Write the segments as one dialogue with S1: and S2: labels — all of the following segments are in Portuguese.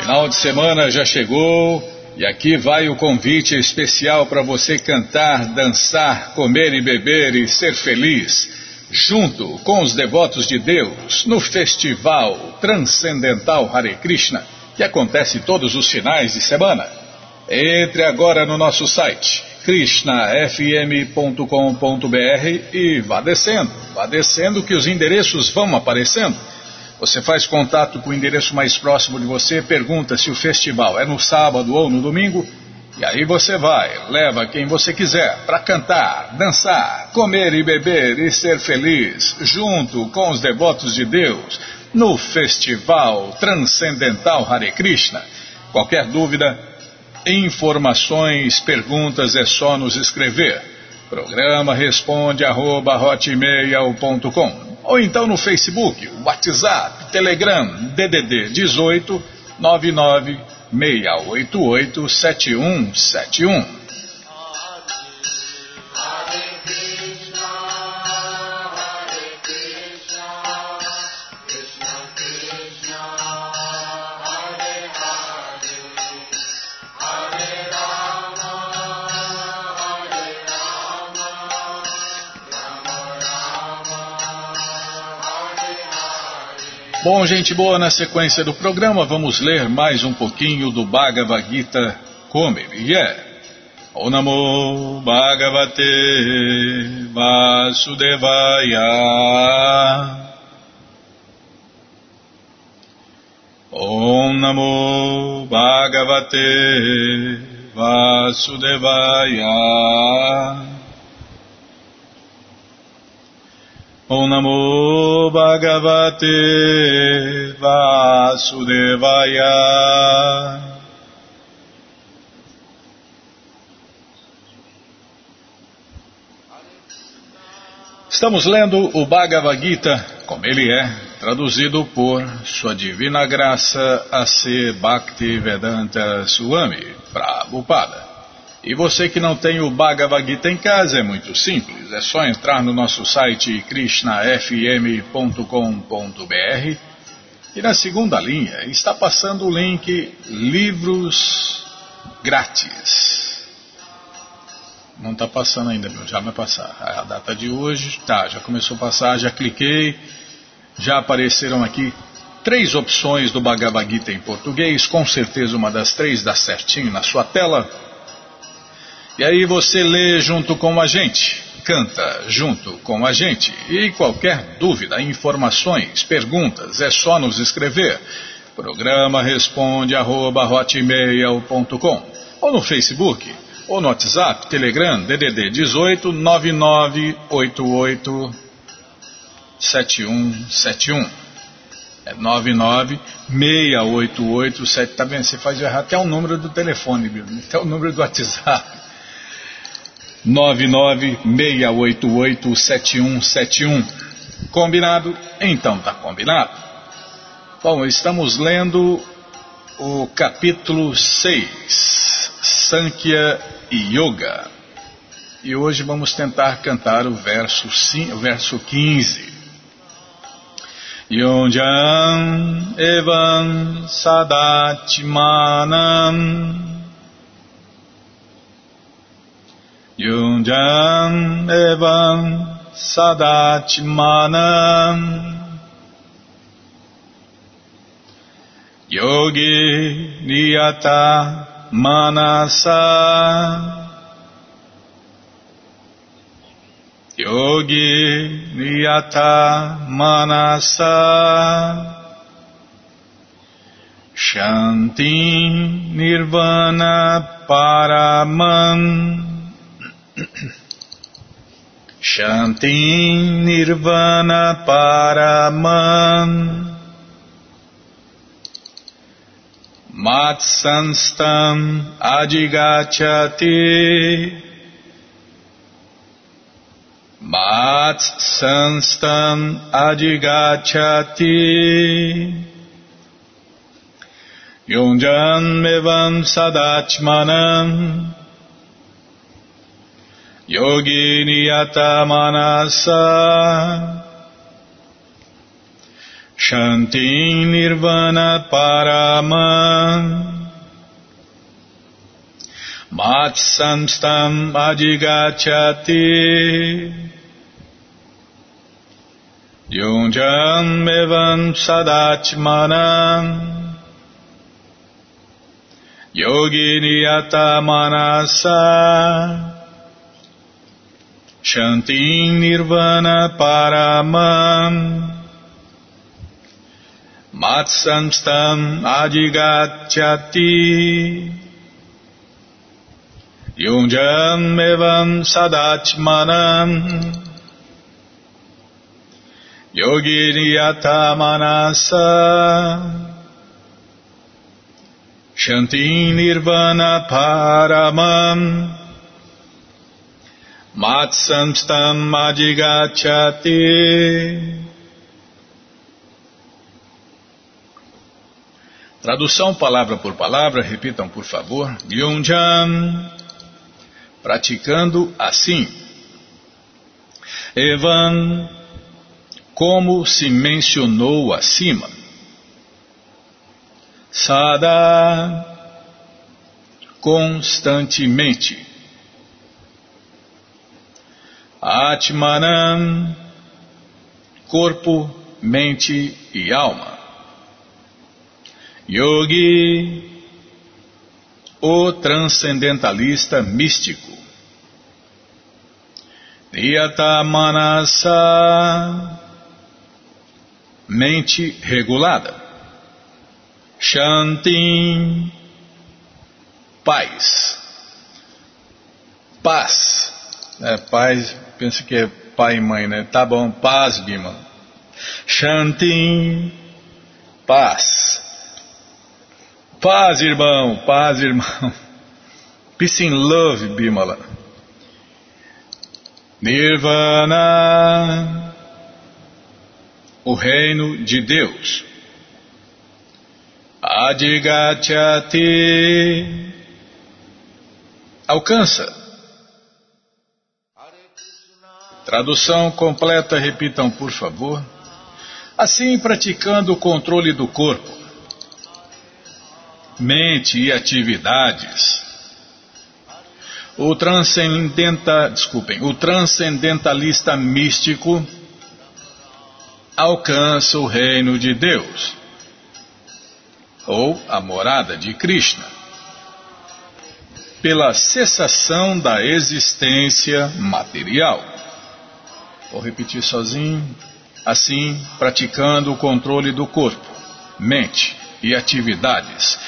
S1: Final de semana já chegou e aqui vai o convite especial para você cantar, dançar, comer e beber e ser feliz, junto com os devotos de Deus, no Festival Transcendental Hare Krishna, que acontece todos os finais de semana. Entre agora no nosso site krishnafm.com.br e vá descendo, vá descendo que os endereços vão aparecendo. Você faz contato com o endereço mais próximo de você, pergunta se o festival é no sábado ou no domingo, e aí você vai, leva quem você quiser para cantar, dançar, comer e beber e ser feliz, junto com os devotos de Deus, no Festival Transcendental Hare Krishna. Qualquer dúvida, informações, perguntas é só nos escrever. Programa responde arroba ou então no Facebook, WhatsApp, Telegram, DDD 18 99 Bom, gente boa, na sequência do programa vamos ler mais um pouquinho do Bhagavad Gita como ele é. O Namo Bhagavate Vasudevaya Om Namo Bhagavate Vasudevaya Om Namo Bhagavate Vasudevaya. Estamos lendo o Bhagavad Gita, como ele é, traduzido por Sua Divina Graça A.C. Bhakti Vedanta Swami Prabhupada. E você que não tem o Bhagavad Gita em casa é muito simples, é só entrar no nosso site krishnafm.com.br e na segunda linha está passando o link Livros Grátis. Não está passando ainda, meu, já vai passar. A data de hoje, tá, já começou a passar, já cliquei, já apareceram aqui três opções do Bhagavad Gita em português, com certeza uma das três dá certinho na sua tela. E aí você lê junto com a gente, canta junto com a gente. E qualquer dúvida, informações, perguntas, é só nos escrever. Programa responde arroba, ou no Facebook, ou no WhatsApp, Telegram, DDD 18 9988 7171. É 99688 tá vendo? Você faz errar até o número do telefone, até o número do WhatsApp. 996887171. Combinado? Então tá combinado. Bom, estamos lendo o capítulo 6, Sankhya Yoga. E hoje vamos tentar cantar o verso, o verso 15. Yonjan evan sadatmanam Yunjan evam sadachmanam Yogi niyata manasa Yogi niyata manasa Shanti nirvana paraman Shanti Nirvana Paraman Matsanstam Adigachati Matsanstam Adigachati Yunjan Mevam Sadachmanam Yogi Niyata Manasa Shanti Nirvana Paramam Matsamstam Adhigachati Yunjam Evam Sadatmanam Yogini Manasa Shanti Nirvana Paramam Matsamstam Adhigachyati Yunjam Evam Sadatmanam Yogini Manasa Shanti Nirvana Paramam Matsamstam Adhigachati Tradução palavra por palavra, repitam por favor. Yunjam, praticando assim. Evan, como se mencionou acima. Sada, constantemente. Atmanam, corpo, mente e alma. Yogi, o transcendentalista místico. Niyata Manasa, mente regulada. Shanti, paz. Paz. É, paz, pensa que é pai e mãe, né? Tá bom, paz, Bima. Shanti, paz. Paz, irmão, paz, irmão. Peace and love, Bimala. Nirvana, o reino de Deus. Adigachati, alcança. Tradução completa, repitam por favor. Assim, praticando o controle do corpo, mente e atividades, o transcendenta, desculpem, o transcendentalista místico alcança o reino de Deus ou a morada de Krishna pela cessação da existência material. Vou repetir sozinho. Assim, praticando o controle do corpo, mente e atividades,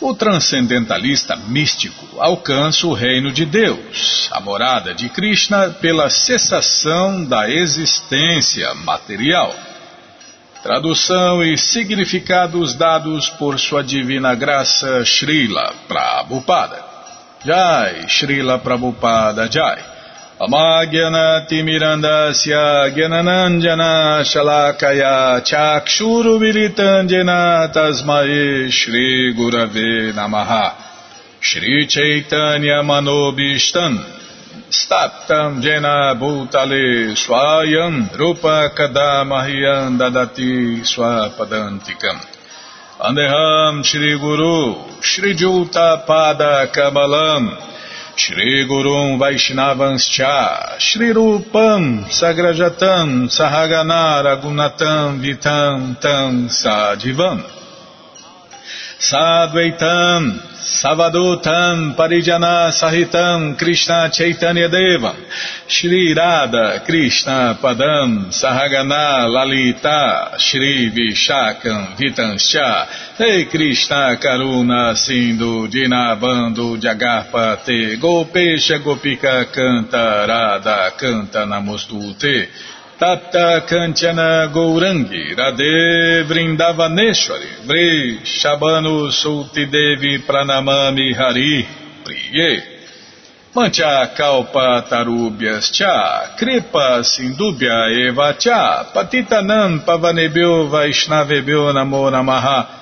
S1: o transcendentalista místico alcança o reino de Deus, a morada de Krishna, pela cessação da existência material. Tradução e significados dados por sua divina graça Srila Prabhupada. Jai, Srila Prabhupada Jai. Gyananandjana Shalakaya Chakshuru Vilitandjana Tasmae Shri Gurave Namaha. Shri Chaitanya Manobishtan Staptam Jena Bhutale Swayam Rupa Kadamahyam Dadati Swapadantikam. Andeham Shri Gurum Vaishnavanscha Shri Rupam Sagrajatam Sahagana Ragunatam Vitam Tam Sadivam Sadvaitam Savadutam Parijana Sahitam Krishna Chaitanya Devam. Shri Radha Krishna Padam Sahagana Lalita Shri Vishakam Vitanscha Rei Krishna Karuna Sindhu Dinabando Jagarpate Gopesha Gopika Canta Radha Canta Namostute Tapta Kanchana Gourangi Radhe Vrindavaneshwari Vri Shabanu Sulti Devi Pranamami Hari Priye Mancha Kalpa Tarubhyas Cha Kripa Sindubhya Eva Cha Patitanam Pavanebhyo Vaishnavebhyo Namo Namaha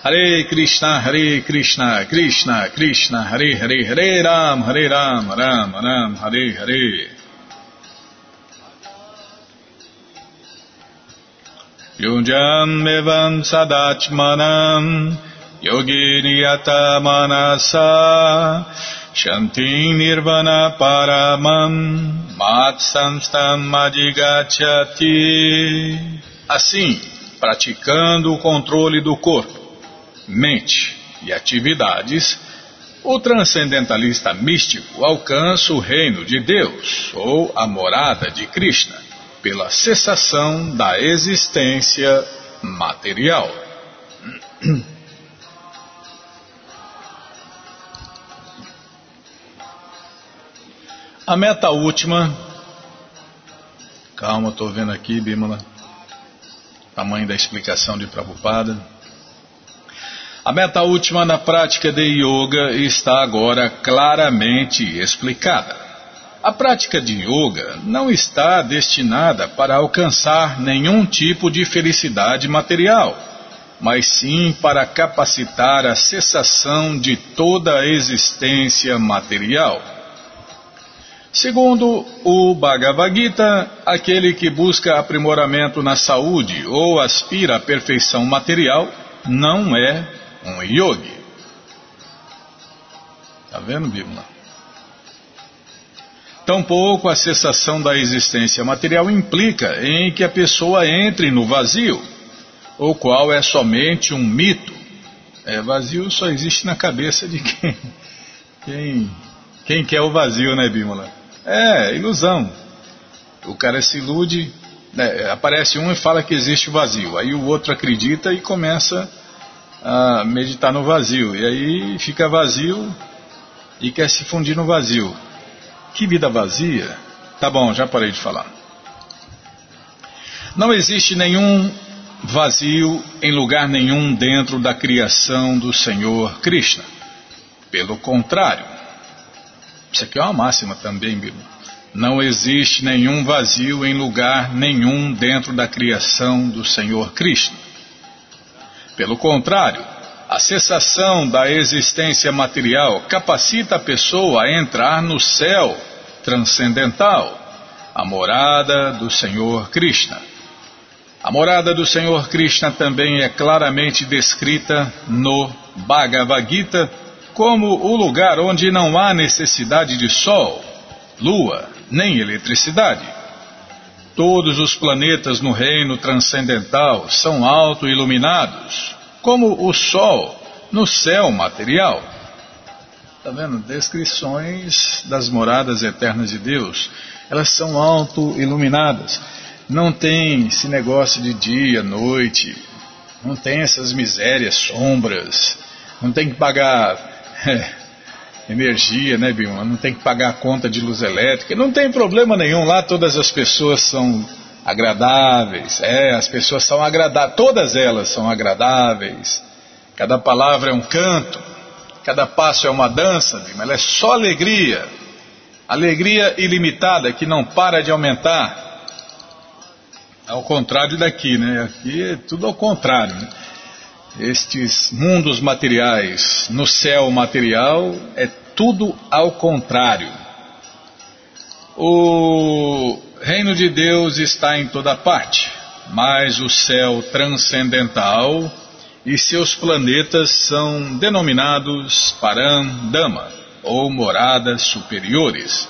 S1: Krishna, Hare Krishna, Krishna, Krishna, Hare Hare, Hare Ram, Hare Ram, Ram, Ram, Hare Hare. Yunjam evam sadachmanam, yogini manasa, shanti nirvana paramam, mat samstam. Assim, praticando o controle do corpo mente e atividades, o transcendentalista místico alcança o reino de Deus ou a morada de Krishna pela cessação da existência material. A meta última. Calma, estou vendo aqui, Bímola. Tamanho da explicação de Prabhupada. A meta última na prática de yoga está agora claramente explicada. A prática de yoga não está destinada para alcançar nenhum tipo de felicidade material, mas sim para capacitar a cessação de toda a existência material. Segundo o Bhagavad Gita, aquele que busca aprimoramento na saúde ou aspira à perfeição material não é um yogi. Está vendo, Bíblia? Tampouco a cessação da existência material implica em que a pessoa entre no vazio, o qual é somente um mito. É, vazio só existe na cabeça de quem, quem, quem quer o vazio, né, Bímola? É, ilusão. O cara se ilude, né, aparece um e fala que existe o vazio, aí o outro acredita e começa a meditar no vazio. E aí fica vazio e quer se fundir no vazio. Que vida vazia? Tá bom, já parei de falar. Não existe nenhum vazio em lugar nenhum dentro da criação do Senhor Krishna. Pelo contrário, isso aqui é uma máxima também, Bíblia. Não existe nenhum vazio em lugar nenhum dentro da criação do Senhor Krishna. Pelo contrário, a cessação da existência material capacita a pessoa a entrar no céu transcendental, a morada do Senhor Krishna. A morada do Senhor Krishna também é claramente descrita no Bhagavad Gita como o lugar onde não há necessidade de sol, lua, nem eletricidade. Todos os planetas no reino transcendental são auto-iluminados, como o Sol no céu material. Está vendo? Descrições das moradas eternas de Deus. Elas são auto-iluminadas. Não tem esse negócio de dia, noite. Não tem essas misérias, sombras. Não tem que pagar é, energia, né, Bilma? Não tem que pagar a conta de luz elétrica. Não tem problema nenhum lá, todas as pessoas são agradáveis. É, as pessoas são agradáveis, todas elas são agradáveis. Cada palavra é um canto, cada passo é uma dança, Bilma. ela é só alegria. Alegria ilimitada que não para de aumentar. Ao contrário daqui, né? Aqui é tudo ao contrário. Né? Estes mundos materiais, no céu material, é tudo ao contrário. O reino de Deus está em toda parte, mas o céu transcendental e seus planetas são denominados Parandama, ou moradas superiores.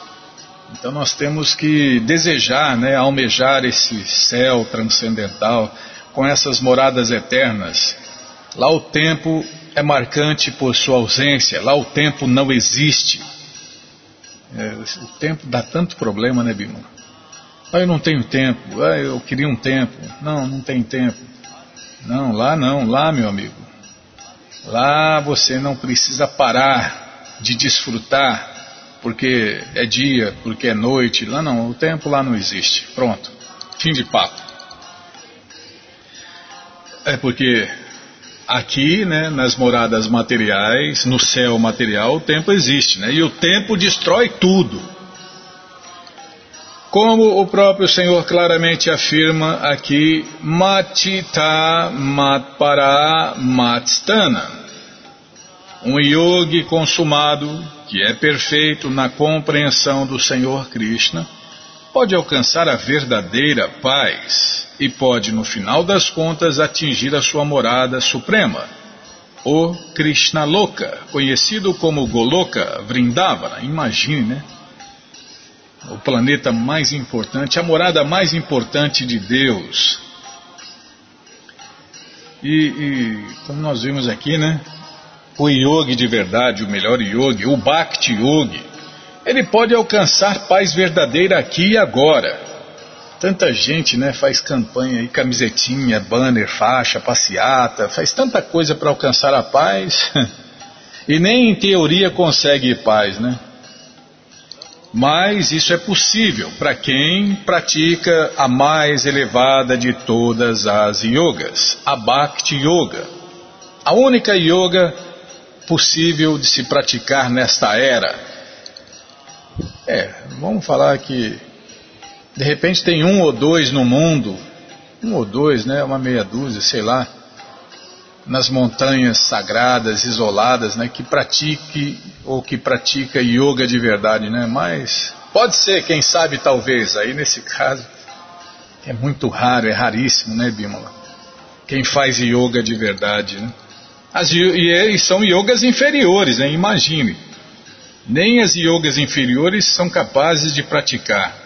S1: Então nós temos que desejar, né, almejar esse céu transcendental com essas moradas eternas Lá o tempo é marcante por sua ausência, lá o tempo não existe. É, o tempo dá tanto problema, né, Bima? Ah, eu não tenho tempo, ah, eu queria um tempo. Não, não tem tempo. Não, lá não, lá, meu amigo. Lá você não precisa parar de desfrutar porque é dia, porque é noite. Lá não, o tempo lá não existe. Pronto. Fim de papo. É porque aqui, né, nas moradas materiais, no céu material, o tempo existe, né? E o tempo destrói tudo. Como o próprio Senhor claramente afirma aqui, Matita Matpara Matstana. Um yogi consumado, que é perfeito na compreensão do Senhor Krishna, pode alcançar a verdadeira paz e pode, no final das contas, atingir a sua morada suprema, o Krishna Loka, conhecido como Goloka Vrindavana. Imagine, né? o planeta mais importante, a morada mais importante de Deus. E, e, como nós vimos aqui, né? O yogi de verdade, o melhor yogi, o Bhakti Yogi, ele pode alcançar paz verdadeira aqui e agora. Tanta gente, né, faz campanha aí, camisetinha, banner, faixa, passeata, faz tanta coisa para alcançar a paz e nem em teoria consegue paz, né? Mas isso é possível para quem pratica a mais elevada de todas as yogas, a Bhakti Yoga. A única yoga possível de se praticar nesta era. É, vamos falar que de repente tem um ou dois no mundo, um ou dois, né, uma meia dúzia, sei lá, nas montanhas sagradas, isoladas, né, que pratique ou que pratica yoga de verdade, né? Mas pode ser, quem sabe, talvez. Aí nesse caso é muito raro, é raríssimo, né, Bímola? Quem faz yoga de verdade, né? As, e, e são yogas inferiores, né? Imagine. Nem as yogas inferiores são capazes de praticar.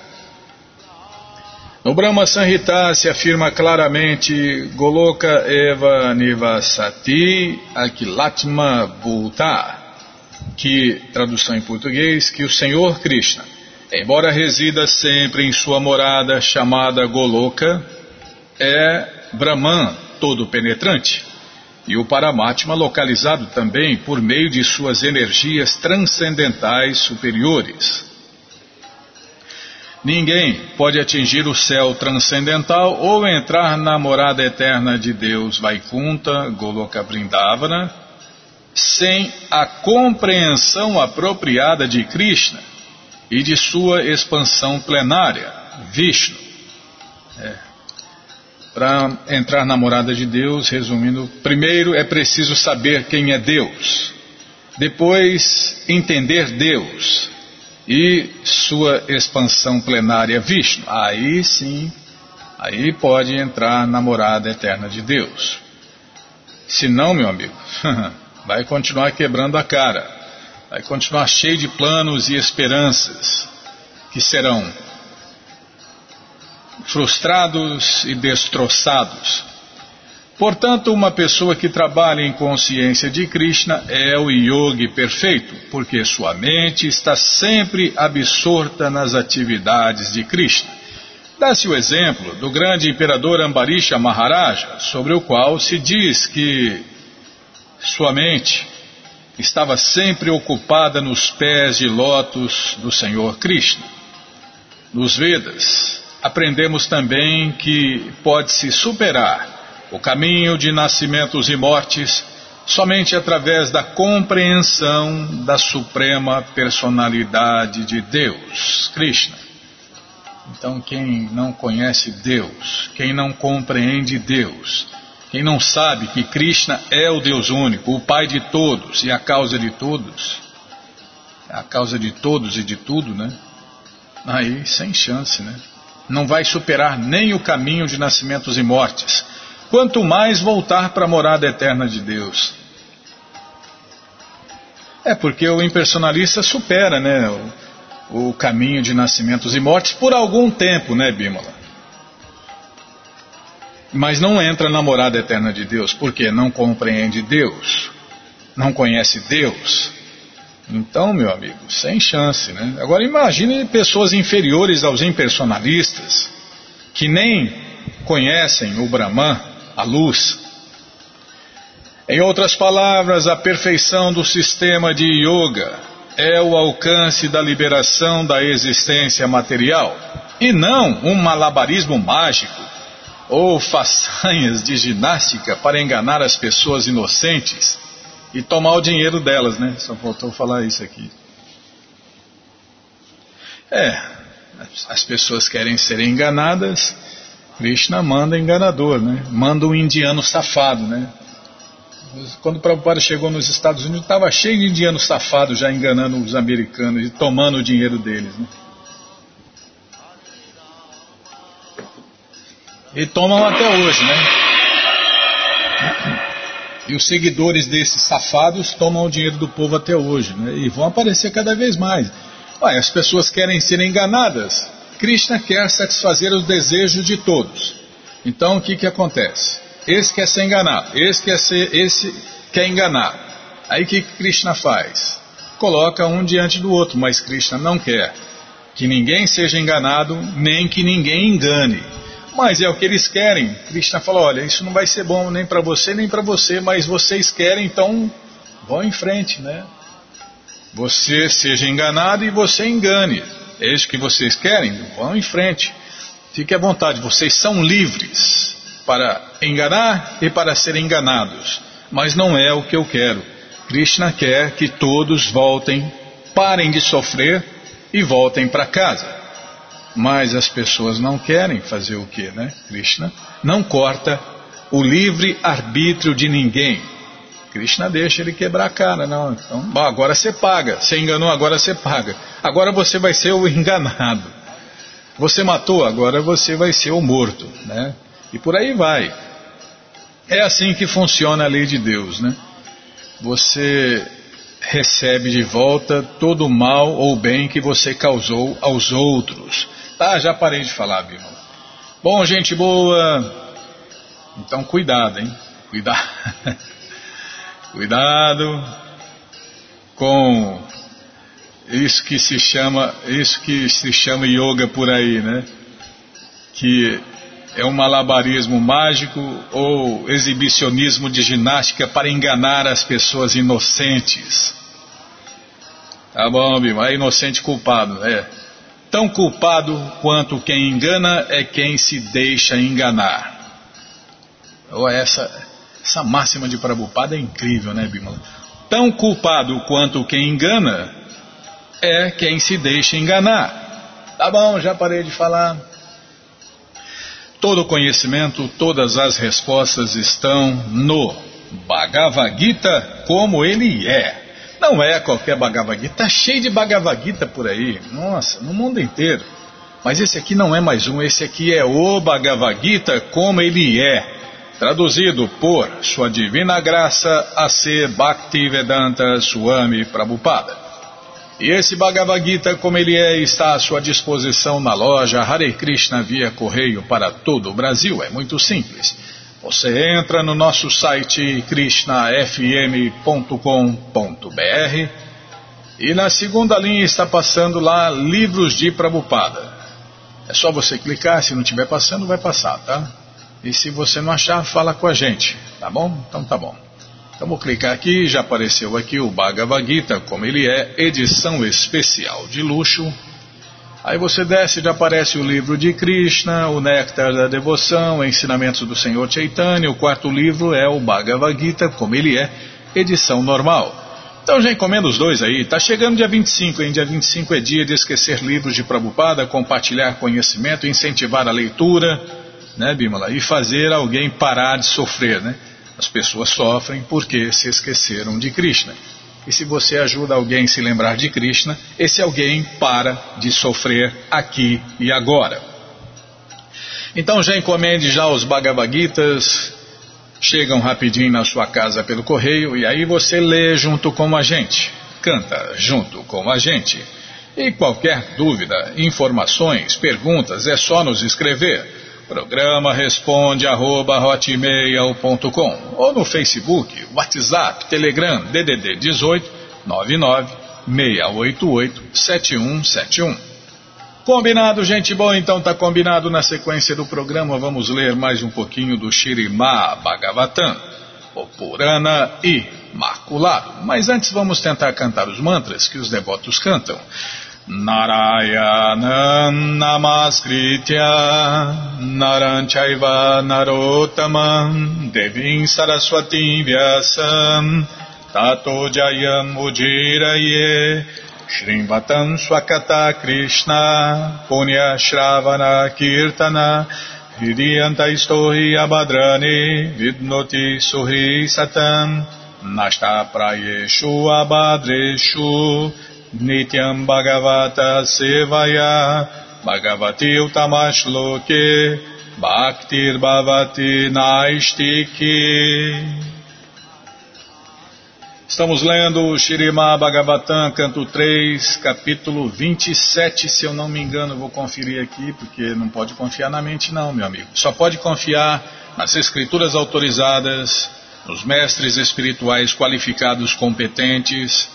S1: No Brahma Sanhita se afirma claramente Goloka Eva Nivasati Akilatma Bhuta, que, tradução em português, que o Senhor Krishna, embora resida sempre em sua morada chamada Goloka, é Brahman todo penetrante, e o Paramatma localizado também por meio de suas energias transcendentais superiores. Ninguém pode atingir o céu transcendental ou entrar na morada eterna de Deus Vaikunta, Goloka Vrindavana, sem a compreensão apropriada de Krishna e de sua expansão plenária, Vishnu. É. Para entrar na morada de Deus, resumindo, primeiro é preciso saber quem é Deus, depois entender Deus, e sua expansão plenária Vishnu. Aí sim, aí pode entrar na morada eterna de Deus. Se não, meu amigo, vai continuar quebrando a cara, vai continuar cheio de planos e esperanças que serão frustrados e destroçados Portanto, uma pessoa que trabalha em consciência de Krishna é o yogi perfeito, porque sua mente está sempre absorta nas atividades de Krishna. Dá-se o exemplo do grande imperador Ambarisha Maharaja, sobre o qual se diz que sua mente estava sempre ocupada nos pés de lótus do Senhor Krishna. Nos Vedas, aprendemos também que pode-se superar o caminho de nascimentos e mortes somente através da compreensão da suprema personalidade de Deus, Krishna. Então, quem não conhece Deus, quem não compreende Deus, quem não sabe que Krishna é o Deus único, o Pai de todos e a causa de todos, a causa de todos e de tudo, né? Aí, sem chance, né? Não vai superar nem o caminho de nascimentos e mortes quanto mais voltar para a morada eterna de Deus. É porque o impersonalista supera, né, o, o caminho de nascimentos e mortes por algum tempo, né, Bímola? Mas não entra na morada eterna de Deus, porque não compreende Deus, não conhece Deus. Então, meu amigo, sem chance, né? Agora imagine pessoas inferiores aos impersonalistas, que nem conhecem o Brahman, a luz. Em outras palavras, a perfeição do sistema de yoga é o alcance da liberação da existência material e não um malabarismo mágico ou façanhas de ginástica para enganar as pessoas inocentes e tomar o dinheiro delas, né? Só faltou falar isso aqui. É, as pessoas querem ser enganadas, Krishna manda enganador, né? Manda um indiano safado, né? Quando o Prabhupada chegou nos Estados Unidos, estava cheio de indianos safados já enganando os americanos e tomando o dinheiro deles, né? E tomam até hoje, né? E os seguidores desses safados tomam o dinheiro do povo até hoje, né? E vão aparecer cada vez mais. Olha, as pessoas querem ser enganadas. Krishna quer satisfazer os desejos de todos. Então o que, que acontece? Esse quer ser enganado, esse quer ser, esse quer enganar. Aí o que, que Krishna faz? Coloca um diante do outro, mas Krishna não quer que ninguém seja enganado, nem que ninguém engane. Mas é o que eles querem. Krishna fala: olha, isso não vai ser bom nem para você nem para você, mas vocês querem, então vão em frente, né? Você seja enganado e você engane. É isso que vocês querem? Vão em frente. Fique à vontade, vocês são livres para enganar e para serem enganados. Mas não é o que eu quero. Krishna quer que todos voltem, parem de sofrer e voltem para casa. Mas as pessoas não querem fazer o que, né? Krishna não corta o livre arbítrio de ninguém. Krishna deixa ele quebrar a cara, não. Então, bom, agora você paga. Você enganou, agora você paga. Agora você vai ser o enganado. Você matou, agora você vai ser o morto, né? E por aí vai. É assim que funciona a lei de Deus, né? Você recebe de volta todo o mal ou bem que você causou aos outros. Tá, já parei de falar, Bíblia. Bom, gente boa. Então cuidado, hein? Cuidado. cuidado com isso que se chama, isso que se chama yoga por aí, né? Que é um malabarismo mágico ou exibicionismo de ginástica para enganar as pessoas inocentes. Tá bom, Bima? É inocente culpado, é. Tão culpado quanto quem engana é quem se deixa enganar. Oh, essa, essa máxima de Prabhupada é incrível, né, Bimala? Tão culpado quanto quem engana é quem se deixa enganar. Tá bom, já parei de falar. Todo conhecimento, todas as respostas estão no Bhagavad Gita como ele é. Não é qualquer Bhagavad Gita, está cheio de Bhagavad Gita por aí, nossa, no mundo inteiro. Mas esse aqui não é mais um, esse aqui é o Bhagavad Gita como ele é, traduzido por Sua Divina Graça A.C. Bhaktivedanta Swami Prabhupada. E esse Bhagavad Gita como ele é está à sua disposição na loja Hare Krishna via correio para todo o Brasil, é muito simples. Você entra no nosso site krishnafm.com.br e na segunda linha está passando lá Livros de Prabupada. É só você clicar, se não estiver passando, vai passar, tá? E se você não achar, fala com a gente, tá bom? Então tá bom. Então vou clicar aqui, já apareceu aqui o Bhagavad Gita, como ele é, edição especial de luxo, Aí você desce e aparece o livro de Krishna, o Néctar da Devoção, Ensinamentos do Senhor Chaitanya. O quarto livro é o Bhagavad Gita, como ele é, edição normal. Então já encomenda os dois aí. Tá chegando dia 25, hein? Dia 25 é dia de esquecer livros de Prabhupada, compartilhar conhecimento, incentivar a leitura, né, Bimala? E fazer alguém parar de sofrer, né? As pessoas sofrem porque se esqueceram de Krishna. E se você ajuda alguém a se lembrar de Krishna, esse alguém para de sofrer aqui e agora. Então já encomende já os Bhagavad Gitas, chegam rapidinho na sua casa pelo correio e aí você lê junto com a gente, canta junto com a gente. E qualquer dúvida, informações, perguntas, é só nos escrever Programa responde arroba hotmail.com ou no Facebook, WhatsApp, Telegram, DDD 18 99 688 7171. Combinado, gente boa? Então tá combinado na sequência do programa. Vamos ler mais um pouquinho do Shirimá Bhagavatam, o Purana e maculado. Mas antes vamos tentar cantar os mantras que os devotos cantam. Narayanam Namaskritya Naranchaiva Narotamam Devim Saraswati Vyasam Tato Jayam Ujiraye Shrimvatam Swakata Krishna Punya Shravana Kirtana Hridiyanta Istohi Abhadrani Vidnoti Suhi Satam Nashta Prayeshu Abhadreshu Nityam Bhagavata Sevaya Bhagavati Utamashloke Bhaktir Bhavati Naistiki Estamos lendo o Shirima Bhagavatam, canto 3, capítulo 27, se eu não me engano, vou conferir aqui, porque não pode confiar na mente não, meu amigo. Só pode confiar nas escrituras autorizadas, nos mestres espirituais qualificados, competentes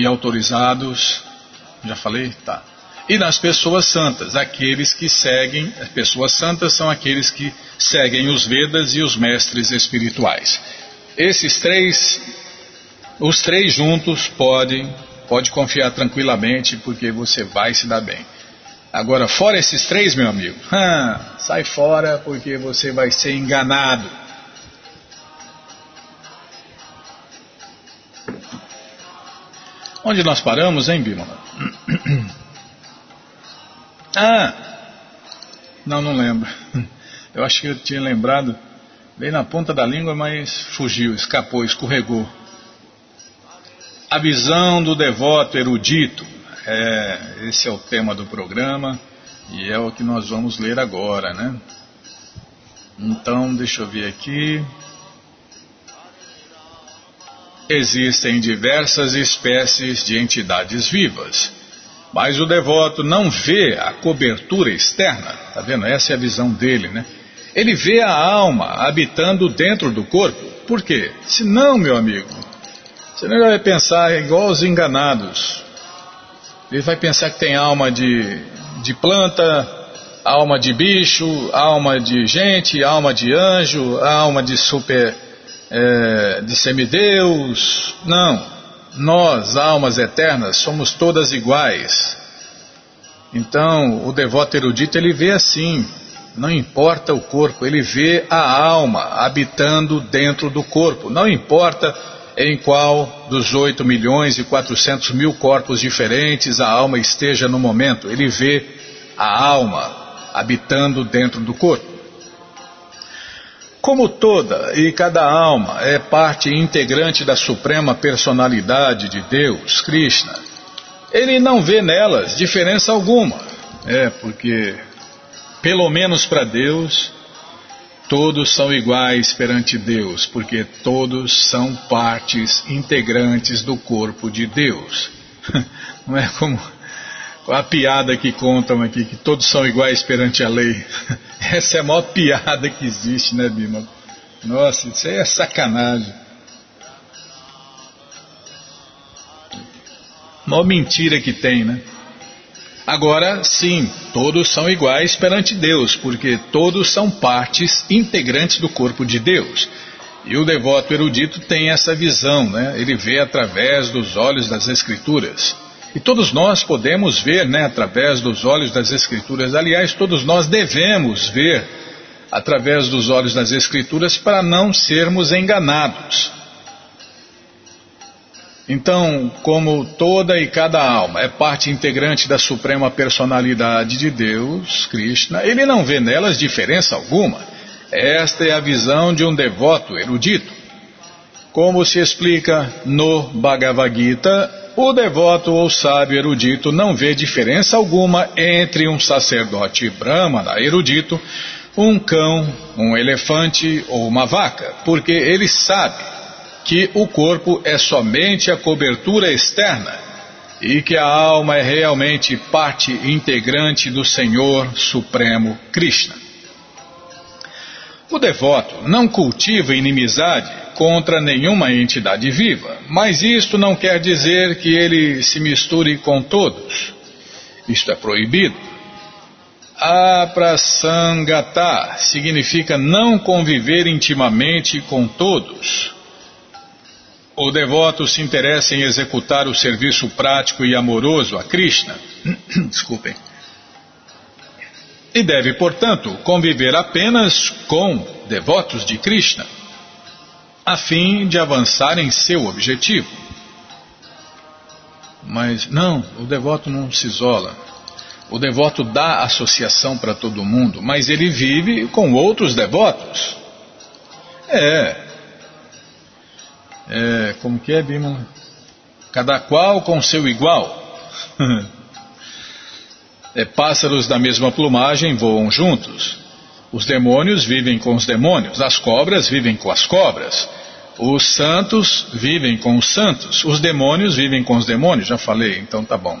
S1: e autorizados. Já falei? Tá. E nas pessoas santas, aqueles que seguem, as pessoas santas são aqueles que seguem os Vedas e os mestres espirituais. Esses três os três juntos podem, pode confiar tranquilamente, porque você vai se dar bem. Agora, fora esses três, meu amigo, hum, sai fora porque você vai ser enganado. Onde nós paramos, hein, Bímola? Ah, não, não lembro. Eu acho que eu tinha lembrado bem na ponta da língua, mas fugiu, escapou, escorregou. A visão do devoto erudito. É, esse é o tema do programa e é o que nós vamos ler agora, né? Então, deixa eu ver aqui. Existem diversas espécies de entidades vivas, mas o devoto não vê a cobertura externa. Tá vendo? Essa é a visão dele, né? Ele vê a alma habitando dentro do corpo. Por quê? Se não, meu amigo, você não vai pensar igual os enganados. Ele vai pensar que tem alma de, de planta, alma de bicho, alma de gente, alma de anjo, alma de super, é, de semideus. Não. Nós, almas eternas, somos todas iguais. Então, o devoto erudito ele vê assim, não importa o corpo, ele vê a alma habitando dentro do corpo. Não importa em qual dos 8 milhões e 400 mil corpos diferentes a alma esteja no momento. Ele vê a alma habitando dentro do corpo. Como toda e cada alma é parte integrante da suprema personalidade de Deus, Krishna, ele não vê nelas diferença alguma. É, porque, pelo menos para Deus, Todos são iguais perante Deus, porque todos são partes integrantes do corpo de Deus. Não é como a piada que contam aqui, que todos são iguais perante a lei. Essa é a maior piada que existe, né, Bima? Nossa, isso aí é sacanagem. Maior mentira que tem, né? Agora, sim, todos são iguais perante Deus, porque todos são partes integrantes do corpo de Deus. E o devoto erudito tem essa visão, né? ele vê através dos olhos das Escrituras. E todos nós podemos ver né, através dos olhos das Escrituras. Aliás, todos nós devemos ver através dos olhos das Escrituras para não sermos enganados. Então, como toda e cada alma é parte integrante da suprema personalidade de Deus, Krishna, ele não vê nelas diferença alguma. Esta é a visão de um devoto erudito. Como se explica no Bhagavad Gita, o devoto ou sábio erudito não vê diferença alguma entre um sacerdote brahmana erudito, um cão, um elefante ou uma vaca, porque ele sabe que o corpo é somente a cobertura externa e que a alma é realmente parte integrante do Senhor Supremo Krishna. O devoto não cultiva inimizade contra nenhuma entidade viva, mas isto não quer dizer que ele se misture com todos. Isto é proibido. Aprasangata significa não conviver intimamente com todos o devoto se interessa em executar o serviço prático e amoroso a Krishna. Desculpem. E deve, portanto, conviver apenas com devotos de Krishna, a fim de avançar em seu objetivo. Mas não, o devoto não se isola. O devoto dá associação para todo mundo, mas ele vive com outros devotos. É. É, como que é, Bima? Cada qual com seu igual. é, pássaros da mesma plumagem voam juntos. Os demônios vivem com os demônios, as cobras vivem com as cobras. Os santos vivem com os santos, os demônios vivem com os demônios, já falei, então tá bom.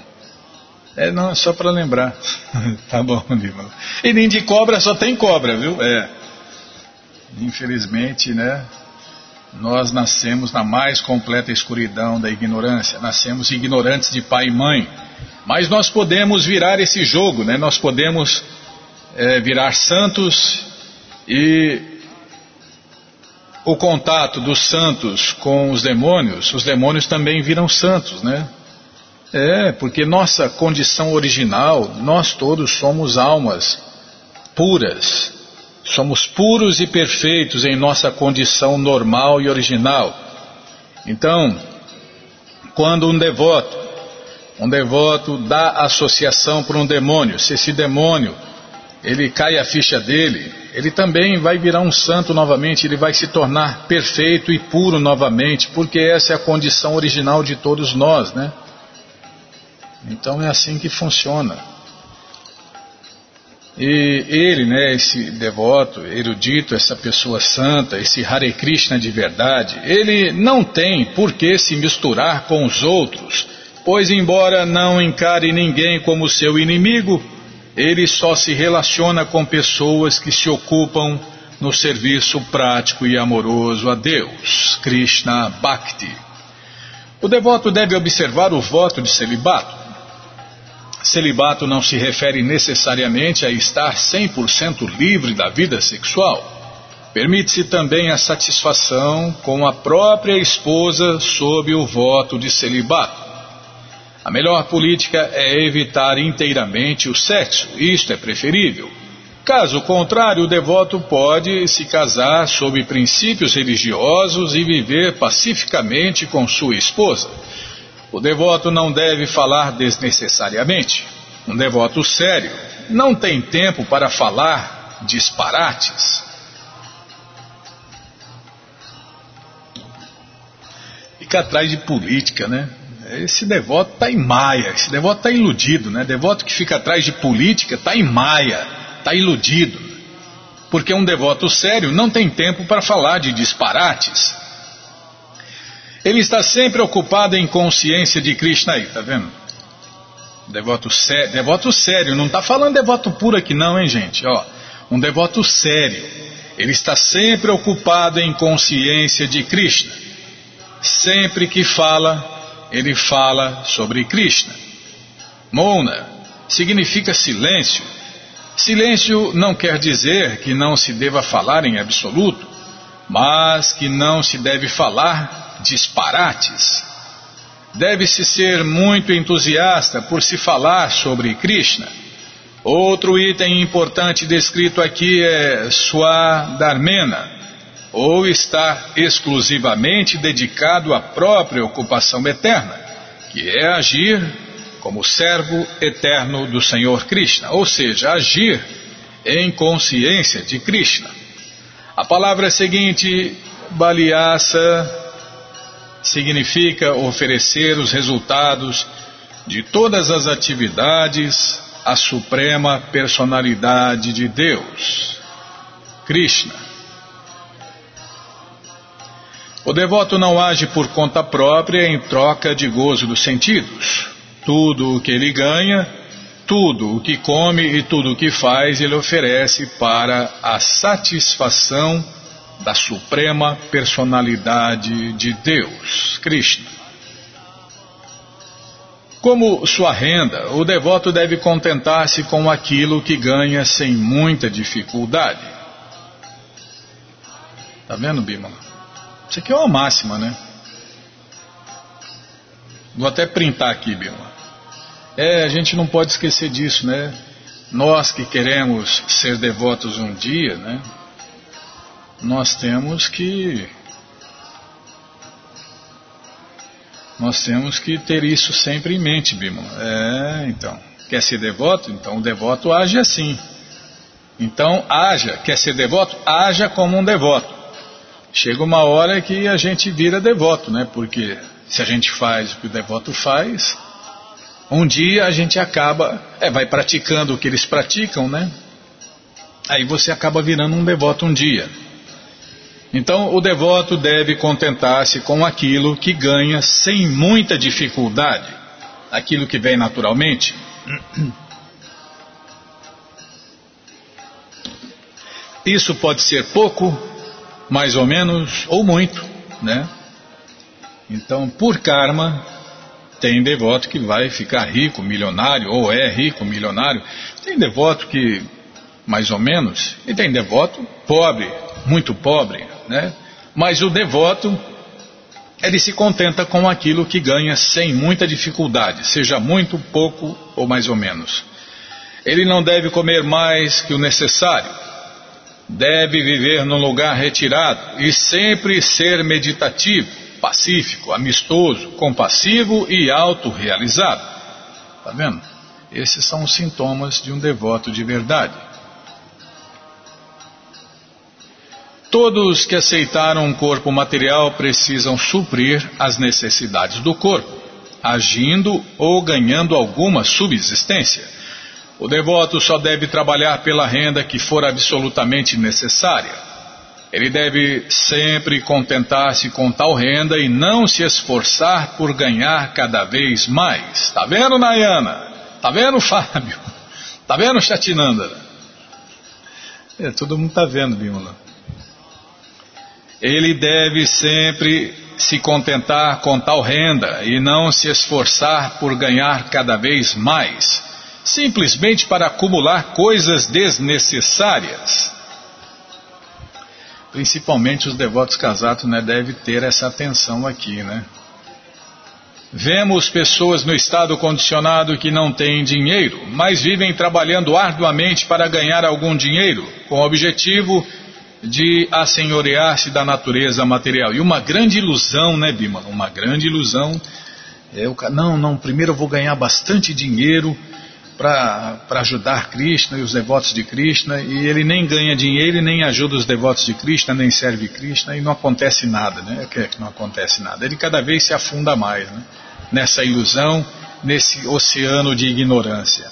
S1: É, não, é só para lembrar. tá bom, Lima. E nem de cobra só tem cobra, viu? É. Infelizmente, né? Nós nascemos na mais completa escuridão da ignorância. Nascemos ignorantes de pai e mãe. Mas nós podemos virar esse jogo, né? Nós podemos é, virar santos e o contato dos santos com os demônios, os demônios também viram santos, né? É, porque nossa condição original, nós todos somos almas puras. Somos puros e perfeitos em nossa condição normal e original. Então, quando um devoto, um devoto dá associação para um demônio, se esse demônio ele cai a ficha dele, ele também vai virar um santo novamente, ele vai se tornar perfeito e puro novamente, porque essa é a condição original de todos nós, né? Então é assim que funciona. E ele, né, esse devoto, erudito, essa pessoa santa, esse Hare Krishna de verdade, ele não tem por que se misturar com os outros, pois embora não encare ninguém como seu inimigo, ele só se relaciona com pessoas que se ocupam no serviço prático e amoroso a Deus, Krishna Bhakti. O devoto deve observar o voto de celibato Celibato não se refere necessariamente a estar 100% livre da vida sexual. Permite-se também a satisfação com a própria esposa sob o voto de celibato. A melhor política é evitar inteiramente o sexo, isto é preferível. Caso contrário, o devoto pode se casar sob princípios religiosos e viver pacificamente com sua esposa. O devoto não deve falar desnecessariamente. Um devoto sério não tem tempo para falar disparates. Fica atrás de política, né? Esse devoto está em maia, esse devoto está iludido, né? Devoto que fica atrás de política está em maia, está iludido. Porque um devoto sério não tem tempo para falar de disparates. Ele está sempre ocupado em consciência de Krishna aí, tá vendo? Devoto, sé devoto sério, não está falando devoto puro aqui não, hein gente? Ó, um devoto sério, ele está sempre ocupado em consciência de Krishna. Sempre que fala, ele fala sobre Krishna. Mona significa silêncio. Silêncio não quer dizer que não se deva falar em absoluto, mas que não se deve falar disparates. Deve-se ser muito entusiasta por se falar sobre Krishna. Outro item importante descrito aqui é Swadharmena, ou estar exclusivamente dedicado à própria ocupação eterna, que é agir como servo eterno do Senhor Krishna, ou seja, agir em consciência de Krishna. A palavra seguinte, Baliasa, significa oferecer os resultados de todas as atividades à suprema personalidade de Deus, Krishna. O devoto não age por conta própria em troca de gozo dos sentidos. Tudo o que ele ganha, tudo o que come e tudo o que faz, ele oferece para a satisfação da suprema personalidade de Deus, Krishna. Como sua renda, o devoto deve contentar-se com aquilo que ganha sem muita dificuldade. Tá vendo, Bimala? Isso aqui é uma máxima, né? Vou até printar aqui, Bima. É, a gente não pode esquecer disso, né? Nós que queremos ser devotos um dia, né? Nós temos que nós temos que ter isso sempre em mente, Bima. É, então, quer ser devoto? Então o devoto age assim. Então, haja, quer ser devoto? Haja como um devoto. Chega uma hora que a gente vira devoto, né? Porque se a gente faz o que o devoto faz, um dia a gente acaba, é, vai praticando o que eles praticam, né? Aí você acaba virando um devoto um dia. Então, o devoto deve contentar-se com aquilo que ganha sem muita dificuldade, aquilo que vem naturalmente. Isso pode ser pouco, mais ou menos, ou muito, né? Então, por karma, tem devoto que vai ficar rico, milionário, ou é rico, milionário. Tem devoto que, mais ou menos, e tem devoto pobre, muito pobre, né? Mas o devoto, ele se contenta com aquilo que ganha sem muita dificuldade, seja muito, pouco ou mais ou menos. Ele não deve comer mais que o necessário. Deve viver num lugar retirado e sempre ser meditativo pacífico, amistoso, compassivo e autorrealizado. Está vendo? Esses são os sintomas de um devoto de verdade. Todos que aceitaram um corpo material precisam suprir as necessidades do corpo, agindo ou ganhando alguma subsistência. O devoto só deve trabalhar pela renda que for absolutamente necessária ele deve sempre contentar-se com tal renda e não se esforçar por ganhar cada vez mais. Tá vendo, Nayana? Tá vendo, Fábio? Tá vendo, Chatinanda? É, todo mundo tá vendo, Bimala. Ele deve sempre se contentar com tal renda e não se esforçar por ganhar cada vez mais, simplesmente para acumular coisas desnecessárias. Principalmente os devotos casados, né, deve ter essa atenção aqui, né? Vemos pessoas no estado condicionado que não têm dinheiro, mas vivem trabalhando arduamente para ganhar algum dinheiro, com o objetivo de assenhorear-se da natureza material. E uma grande ilusão, né, Bima? Uma grande ilusão. É o, não, não, primeiro eu vou ganhar bastante dinheiro para ajudar Krishna e os devotos de Krishna, e ele nem ganha dinheiro e nem ajuda os devotos de Krishna, nem serve Krishna, e não acontece nada, né? Que, que não acontece nada. Ele cada vez se afunda mais, né? Nessa ilusão, nesse oceano de ignorância.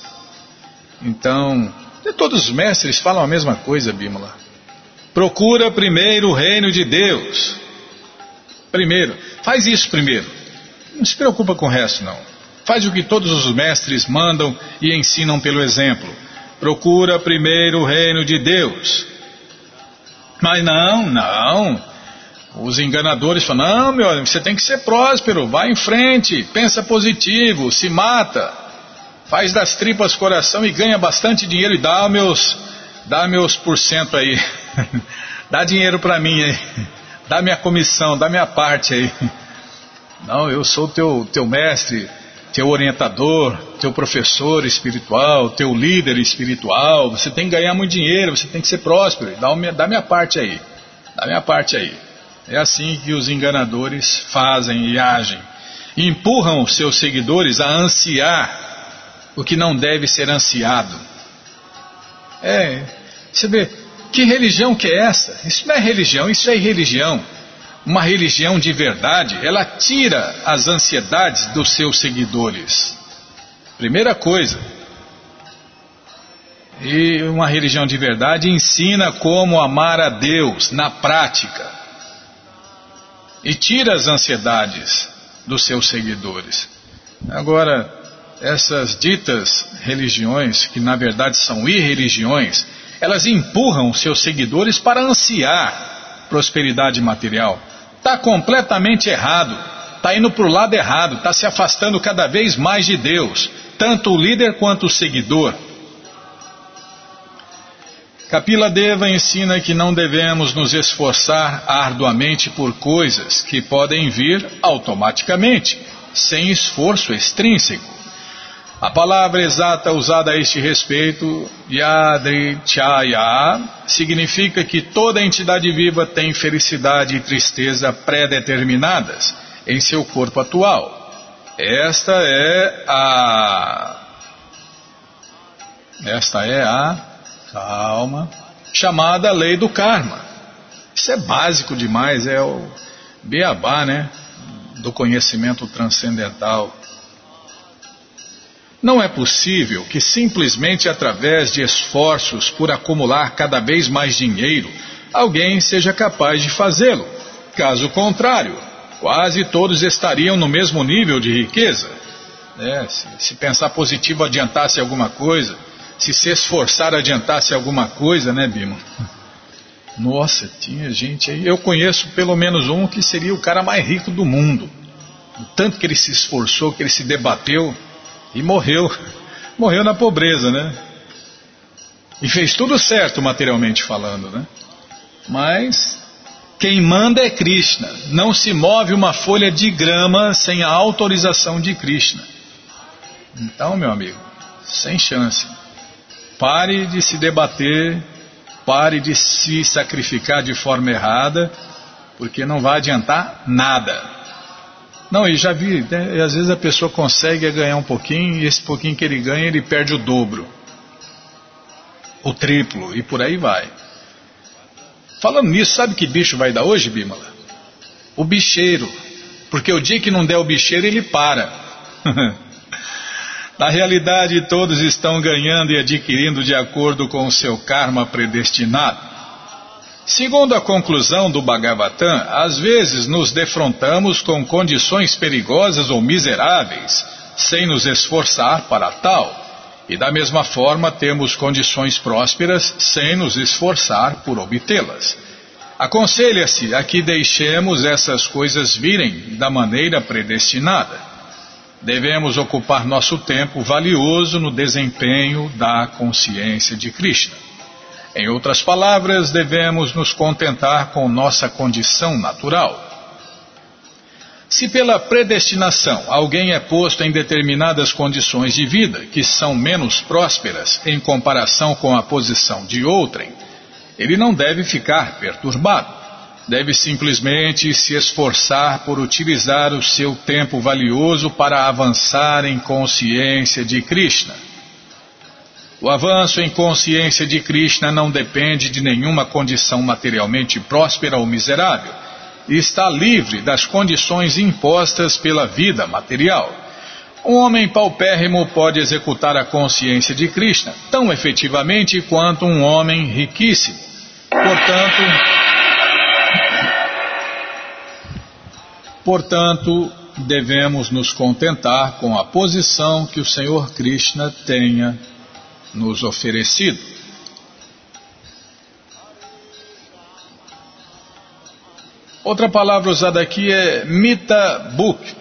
S1: Então, todos os mestres falam a mesma coisa, Bímola. Procura primeiro o reino de Deus. Primeiro, faz isso primeiro. Não se preocupa com o resto, não. Faz o que todos os mestres mandam e ensinam pelo exemplo. Procura primeiro o reino de Deus. Mas não, não. Os enganadores falam: não, meu, você tem que ser próspero, vai em frente, pensa positivo, se mata, faz das tripas coração e ganha bastante dinheiro e dá meus, dá meus porcento aí, dá dinheiro para mim aí, dá minha comissão, dá minha parte aí. Não, eu sou teu, teu mestre, teu orientador, teu professor espiritual, teu líder espiritual, você tem que ganhar muito dinheiro, você tem que ser próspero, dá, uma, dá minha parte aí, dá minha parte aí. É assim que os enganadores fazem e agem. E empurram seus seguidores a ansiar o que não deve ser ansiado. É, você vê, que religião que é essa? Isso não é religião, isso é irreligião uma religião de verdade, ela tira as ansiedades dos seus seguidores. Primeira coisa. E uma religião de verdade ensina como amar a Deus na prática. E tira as ansiedades dos seus seguidores. Agora, essas ditas religiões, que na verdade são irreligiões, elas empurram seus seguidores para ansiar prosperidade material está completamente errado, está indo para o lado errado, está se afastando cada vez mais de Deus, tanto o líder quanto o seguidor. Kapila Deva ensina que não devemos nos esforçar arduamente por coisas que podem vir automaticamente, sem esforço extrínseco. A palavra exata usada a este respeito, Yadrichaya, significa que toda entidade viva tem felicidade e tristeza pré-determinadas em seu corpo atual. Esta é a. Esta é a. Calma. Chamada lei do karma. Isso é básico demais, é o beabá, né? Do conhecimento transcendental. Não é possível que simplesmente através de esforços por acumular cada vez mais dinheiro, alguém seja capaz de fazê-lo. Caso contrário, quase todos estariam no mesmo nível de riqueza. É, se, se, pensar positivo adiantasse alguma coisa, se se esforçar adiantasse alguma coisa, né, Bima? Nossa, tinha gente aí. Eu conheço pelo menos um que seria o cara mais rico do mundo. O tanto que ele se esforçou, que ele se debateu e morreu. Morreu na pobreza, né? E fez tudo certo materialmente falando, né? Mas quem manda é Krishna. Não se move uma folha de grama sem a autorização de Krishna. Então, meu amigo, sem chance. Pare de se debater, pare de se sacrificar de forma errada, porque não vai adiantar nada. Não, e já vi, né, às vezes a pessoa consegue ganhar um pouquinho e esse pouquinho que ele ganha ele perde o dobro, o triplo e por aí vai. Falando nisso, sabe que bicho vai dar hoje, Bímola? O bicheiro. Porque o dia que não der o bicheiro, ele para. Na realidade, todos estão ganhando e adquirindo de acordo com o seu karma predestinado. Segundo a conclusão do Bhagavatam, às vezes nos defrontamos com condições perigosas ou miseráveis, sem nos esforçar para tal, e da mesma forma temos condições prósperas sem nos esforçar por obtê-las. Aconselha-se a que deixemos essas coisas virem da maneira predestinada. Devemos ocupar nosso tempo valioso no desempenho da consciência de Krishna. Em outras palavras, devemos nos contentar com nossa condição natural. Se pela predestinação alguém é posto em determinadas condições de vida que são menos prósperas em comparação com a posição de outrem, ele não deve ficar perturbado. Deve simplesmente se esforçar por utilizar o seu tempo valioso para avançar em consciência de Krishna. O avanço em consciência de Krishna não depende de nenhuma condição materialmente próspera ou miserável está livre das condições impostas pela vida material. Um homem paupérrimo pode executar a consciência de Krishna tão efetivamente quanto um homem riquíssimo. Portanto, portanto, devemos nos contentar com a posição que o Senhor Krishna tenha nos oferecido. Outra palavra usada aqui é mita book,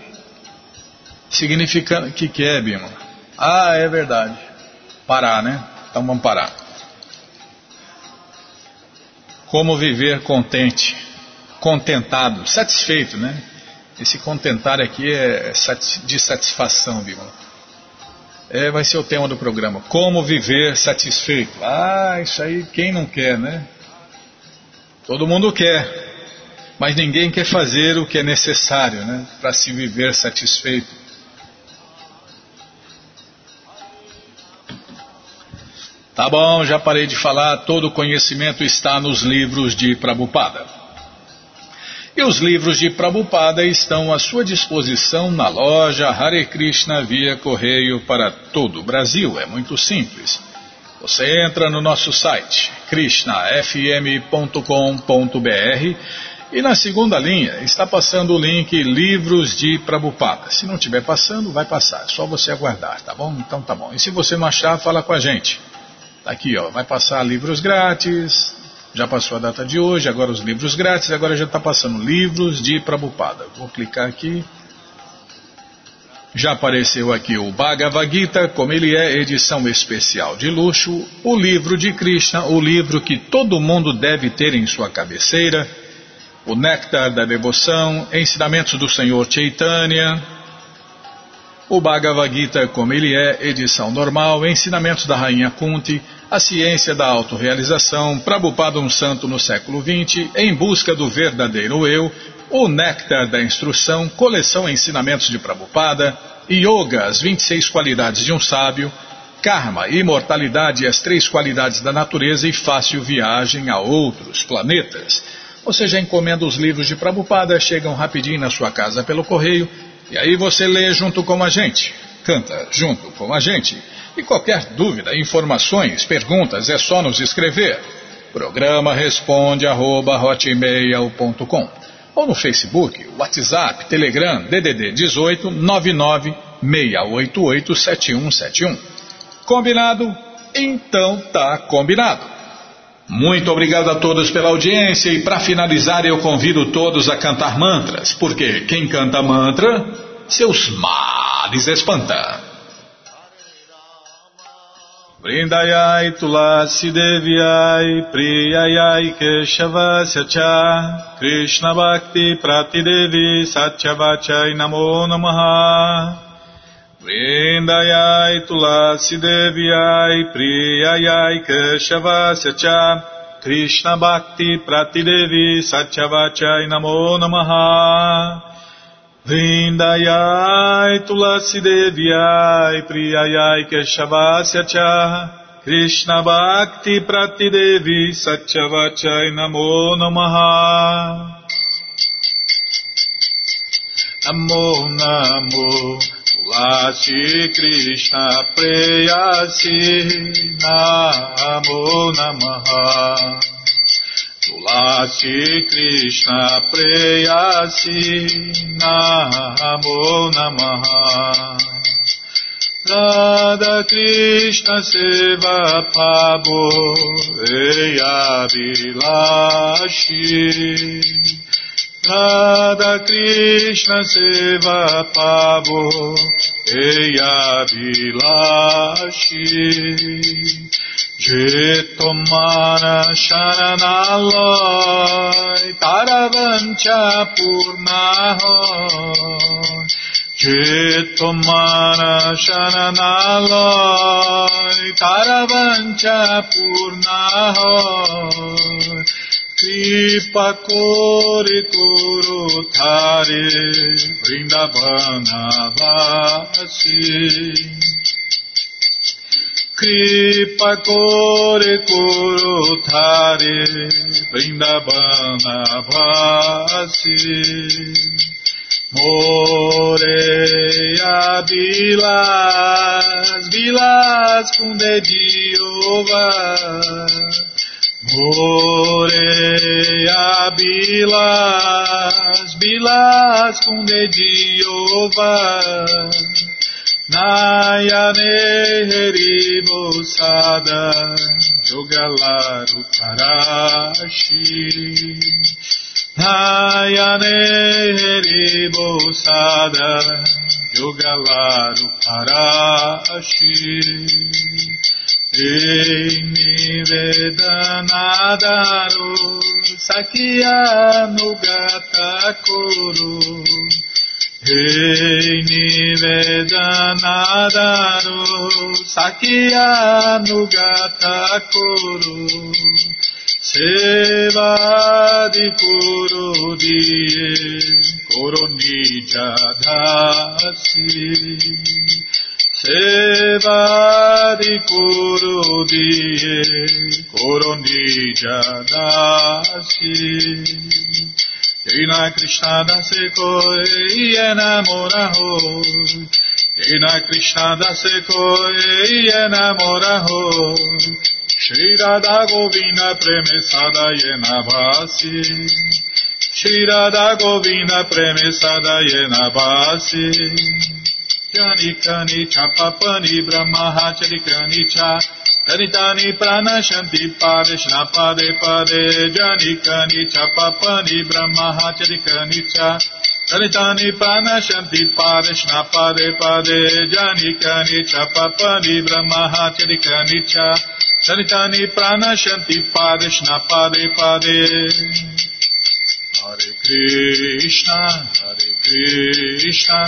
S1: significando que que é, Bima? Ah, é verdade. Parar, né? Então vamos parar. Como viver contente, contentado, satisfeito, né? Esse contentar aqui é de satisfação, Bima é, vai ser o tema do programa. Como viver satisfeito. Ah, isso aí quem não quer, né? Todo mundo quer. Mas ninguém quer fazer o que é necessário, né? Para se viver satisfeito. Tá bom, já parei de falar. Todo conhecimento está nos livros de Prabhupada. E os livros de Prabhupada estão à sua disposição na loja Hare Krishna via correio para todo o Brasil. É muito simples. Você entra no nosso site krishnafm.com.br e na segunda linha está passando o link Livros de Prabhupada. Se não estiver passando, vai passar. É só você aguardar, tá bom? Então tá bom. E se você não achar, fala com a gente. Tá aqui, ó. Vai passar livros grátis, já passou a data de hoje, agora os livros grátis, agora já está passando livros de Prabhupada. Vou clicar aqui. Já apareceu aqui o Bhagavad Gita, como ele é, edição especial de luxo, o livro de Krishna, o livro que todo mundo deve ter em sua cabeceira, o Néctar da Devoção, Ensinamentos do Senhor Chaitanya, o Bhagavad Gita como ele é, edição normal, ensinamentos da Rainha Kunti, a ciência da autorrealização, Prabhupada um santo no século XX, em busca do verdadeiro eu, o néctar da instrução, coleção ensinamentos de Prabhupada, Yoga, as 26 qualidades de um sábio, Karma, imortalidade as três qualidades da natureza e fácil viagem a outros planetas. Ou seja, encomenda os livros de Prabhupada, chegam rapidinho na sua casa pelo correio, e aí você lê junto com a gente, canta junto com a gente. E qualquer dúvida, informações, perguntas, é só nos escrever. Programa responde arroba, ou no Facebook, WhatsApp, Telegram, DDD 18 99 688 7171. Combinado? Então tá combinado. Muito obrigado a todos pela audiência e para finalizar eu convido todos a cantar mantras, porque quem canta mantra, seus males espanta. Vrindayai Tulasi Deviai Priyayai Keshavasya Cha Krishna Bhakti Pratidevi Satyavachai Namo Namaha Vrindayai Tulasi Deviai Priyayai Keshavasya Cha Krishna Bhakti Pratidevi Satyavachai Namo Namaha. Vrindayai Tulasi Deviai Priyayai Keshavasya Cha Krishna Bhakti Pratidevi Satyavachai Namo Namaha. Namo Namo Tulasi Krishna Preyasi Namo Namaha. Tulasi Krishna Preyasi Namo Namaha. Radha Krishna Seva Pabo Eya Vilashi Radha Krishna Seva Pabo Eya Vilashi Jetomana Sharanaloy Taravancha Purnahoy Jetomana Sharanaloy Taravancha Purnahoy Kripa Kori Kuru Thare Vrindavana Vasi Kripa Kore Koro Thare Vrindavana Vasi Moreia Vilas, Vilas com Dediova Moreia Vilas, Vilas com Dediova Nayane Heribo Sada Jogalaru Parashi Nayane Heribo Sada Jogalaru Parashi Nivedanadaru Sakya Nugata Kuru Rei Nivedanadaru Sakya Nugata Kuru Sevadi Sevadi Kuru Diye Koronija Dasi Krishna Krishna dase koi enamora ho Krishna Krishna dase koi enamora ho Shri Radha Govinda premesada yena bhasi Shri Radha Govinda premesada yena bhasi Jani kani chapapani brahma chari cha Karitani pranashanti parishna pade pade janikani chapapani brahma charikani cha Karitani pranashanti parishna pade pade janikani chapapani brahma charikani cha Karitani pranashanti parishna pade pade Hare Krishna Hare Krishna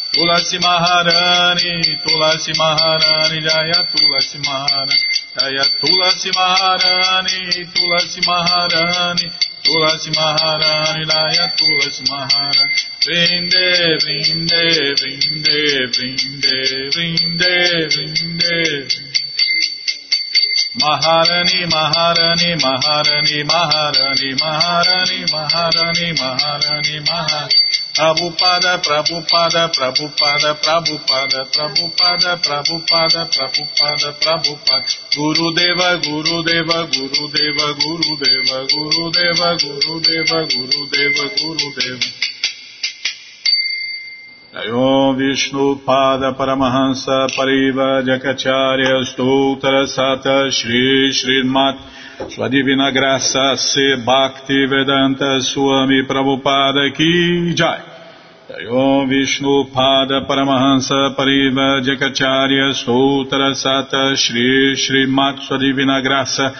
S1: Tulasi Maharani, Tulasi Maharani, Jaya Tulasi Maharani, Jaya Tulasi Maharani, Tulasi Maharani, Tulasi Maharani, Jaya Tulasi Maharani. Vrinde, vrinde, vrinde, vrinde, vrinde, vrinde. Maharani, Maharani, Maharani, Maharani, Maharani, Maharani, Maharani, Maharani. Prabhupada, Prabhupada, Prabhupada, Prabhupada, Prabhupada, Prabhupada, Prabhupada, Prabhupada, Guru Deva, Guru Deva, Guru Deva, Guru Deva, Guru Deva, Guru Deva, Guru Deva, Guru Deva. Jayom Vishnu Pada Paramahansa Pariva Jakacharya Stoutra Sata Shri Srimat Sua Divina Graça Se Bhakti Vedanta Swami Prabhupada Ki Jai. Jayom Vishnu Pada Paramahansa Pariva Jakacharya Stoutra Sata Shri Srimat Sua Divina Graça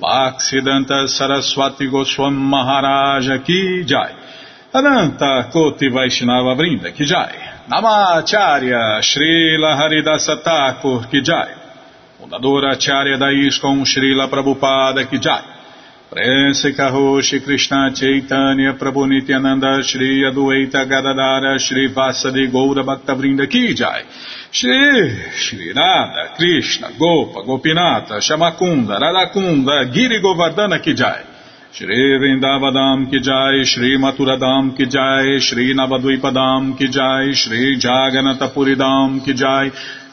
S1: Bhaksidanta Saraswati Goswam Maharaja Ki Jai. Ananta Koti Vaishnava Vrinda Kijai Namacharya Srila Haridasa Thakur Kijai Fundadora Acharya da ISKCON Srila Prabhupada Kijai Prense Karoshi Krishna Chaitanya Prabhu Nityananda Shri Adueita Gadadara Shri Vasadi Goura Bhakta Vrinda Kijai Shri Shri Radha Krishna Gopa Gopinata Shamakunda Radakunda Giri Govardhana Kijai Shri Vrindavadam ki jai, Shri Maturadam ki jai, Shri Navadvipadam ki jai, Shri Jaganatapuridam ki jai,